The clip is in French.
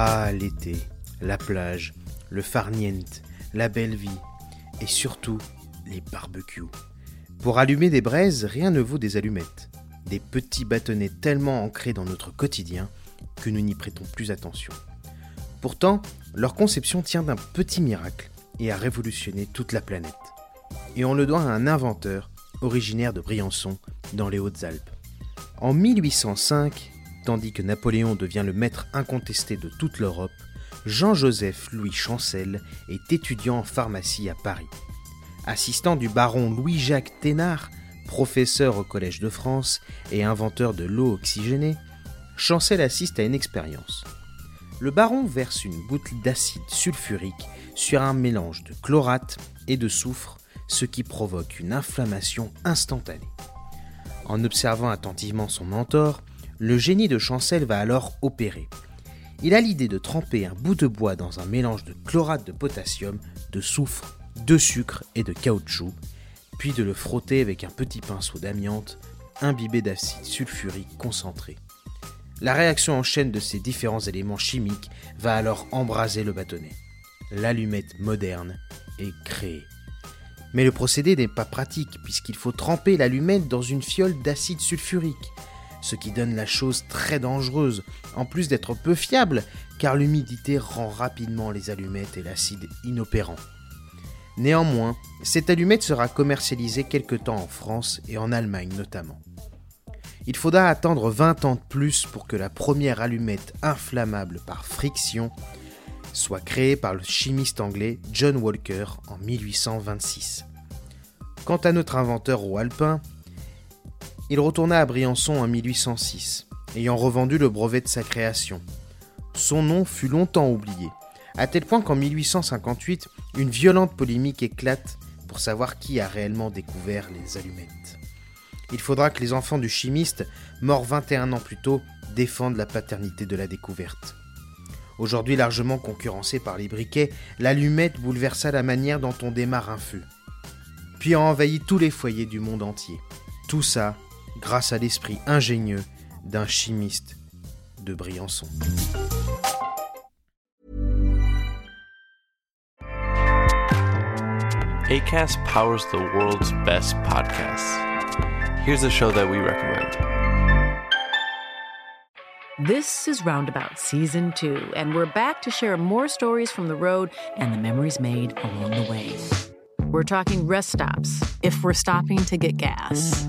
Ah, l'été, la plage, le farniente, la belle vie, et surtout les barbecues. Pour allumer des braises, rien ne vaut des allumettes. Des petits bâtonnets tellement ancrés dans notre quotidien que nous n'y prêtons plus attention. Pourtant, leur conception tient d'un petit miracle et a révolutionné toute la planète. Et on le doit à un inventeur originaire de Briançon, dans les Hautes-Alpes. En 1805, tandis que Napoléon devient le maître incontesté de toute l'Europe, Jean-Joseph Louis Chancel est étudiant en pharmacie à Paris. Assistant du baron Louis-Jacques Thénard, professeur au Collège de France et inventeur de l'eau oxygénée, Chancel assiste à une expérience. Le baron verse une bouteille d'acide sulfurique sur un mélange de chlorate et de soufre, ce qui provoque une inflammation instantanée. En observant attentivement son mentor, le génie de Chancel va alors opérer. Il a l'idée de tremper un bout de bois dans un mélange de chlorate de potassium, de soufre, de sucre et de caoutchouc, puis de le frotter avec un petit pinceau d'amiante imbibé d'acide sulfurique concentré. La réaction en chaîne de ces différents éléments chimiques va alors embraser le bâtonnet. L'allumette moderne est créée. Mais le procédé n'est pas pratique puisqu'il faut tremper l'allumette dans une fiole d'acide sulfurique, ce qui donne la chose très dangereuse, en plus d'être peu fiable car l'humidité rend rapidement les allumettes et l'acide inopérants. Néanmoins, cette allumette sera commercialisée quelque temps en France et en Allemagne notamment. Il faudra attendre 20 ans de plus pour que la première allumette inflammable par friction soit créée par le chimiste anglais John Walker en 1826. Quant à notre inventeur au alpin, il retourna à Briançon en 1806, ayant revendu le brevet de sa création. Son nom fut longtemps oublié, à tel point qu'en 1858, une violente polémique éclate pour savoir qui a réellement découvert les allumettes. Il faudra que les enfants du chimiste, mort 21 ans plus tôt, défendent la paternité de la découverte. Aujourd'hui largement concurrencée par les briquets, l'allumette bouleversa la manière dont on démarre un feu. Puis a envahi tous les foyers du monde entier. Tout ça grâce à l'esprit ingénieux d'un chimiste de Briançon. ACAST powers the world's best podcasts. Here's a show that we recommend. This is Roundabout Season 2, and we're back to share more stories from the road and the memories made along the way. We're talking rest stops, if we're stopping to get gas.